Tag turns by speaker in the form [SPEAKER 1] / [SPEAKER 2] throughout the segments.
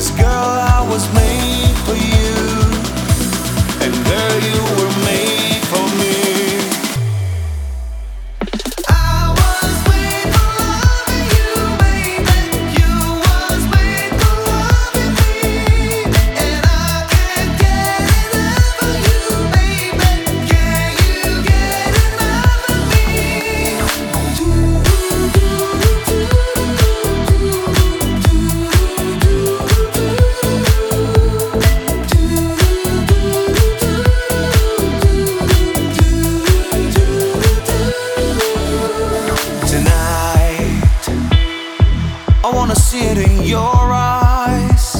[SPEAKER 1] Cause girl, I was made for you. Wanna see it in your eyes.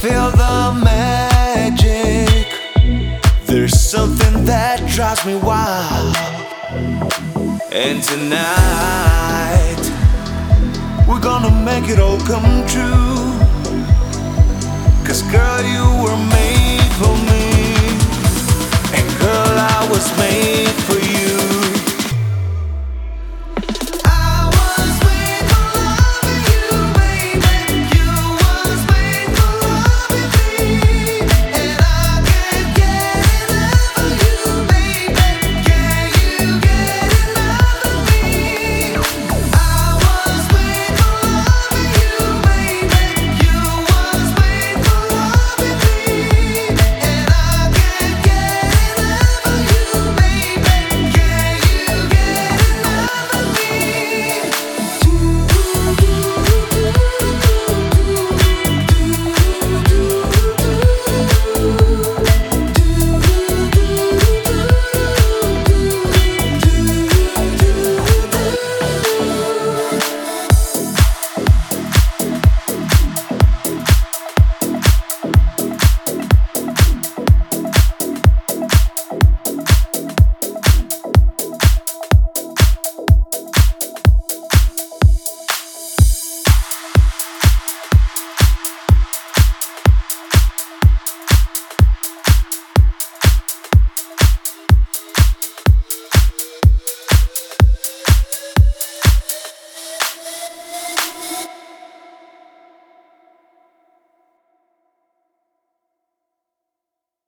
[SPEAKER 1] Feel the magic. There's something that drives me wild. And tonight, we're gonna make it all come true. Cause girl, you were made for me.